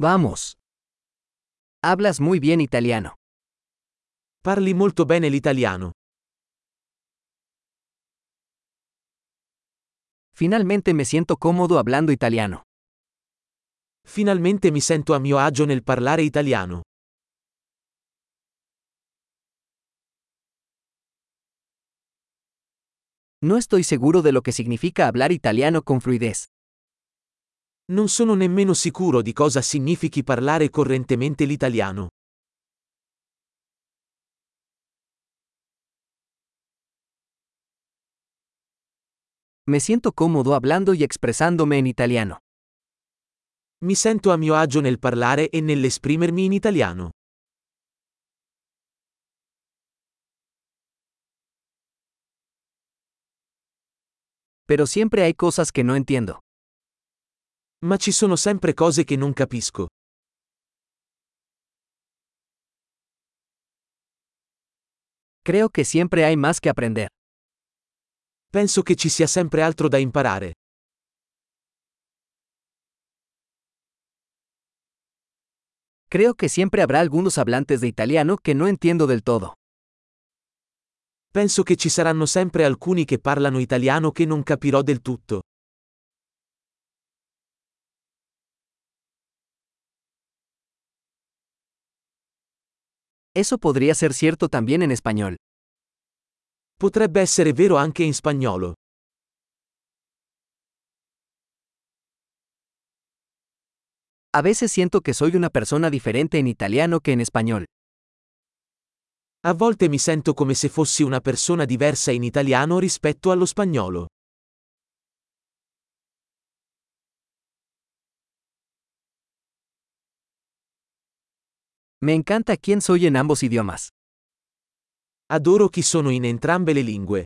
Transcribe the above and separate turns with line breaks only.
Vamos. Hablas muy bien italiano.
Parli molto bene l'italiano.
Finalmente me siento cómodo hablando italiano.
Finalmente mi sento a mio agio nel parlare italiano.
No estoy seguro de lo que significa hablar italiano con fluidez.
Non sono nemmeno sicuro di cosa significhi parlare correntemente l'italiano.
Me siento cómodo hablando y expresándome en italiano.
Mi sento a mio agio nel parlare e nell'esprimermi in italiano.
Pero siempre hay cosas que no entiendo.
Ma ci sono sempre cose che non capisco.
Creo que siempre hay más que aprender.
Penso che ci sia sempre altro da imparare.
Creo que siempre habrá algunos hablantes de italiano que no entiendo del todo.
Penso che ci saranno sempre alcuni che parlano italiano che non capirò del tutto.
Eso podría ser cierto también en español.
Potrebbe essere vero anche in spagnolo.
A veces siento que soy una persona diferente en italiano que en español.
A volte mi sento come se fossi una persona diversa in italiano rispetto allo spagnolo.
Me encanta quién soy en ambos idiomas.
Adoro chi sono in entrambe le lingue.